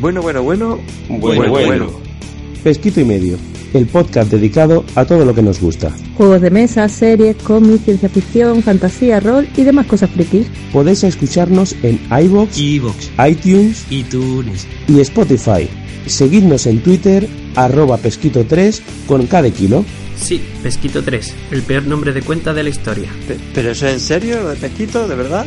Bueno, bueno, bueno, Bueno, bueno. Pesquito y medio, el podcast dedicado a todo lo que nos gusta. Juegos de mesa, series, cómics, ciencia ficción, fantasía, rol y demás cosas frikis. Podéis escucharnos en iBox, Evox, iTunes iTunes. y Spotify. Seguidnos en Twitter, arroba pesquito3 con cada kilo. Sí, Pesquito 3, el peor nombre de cuenta de la historia. ¿Pero eso es en serio, lo de pesquito, de verdad?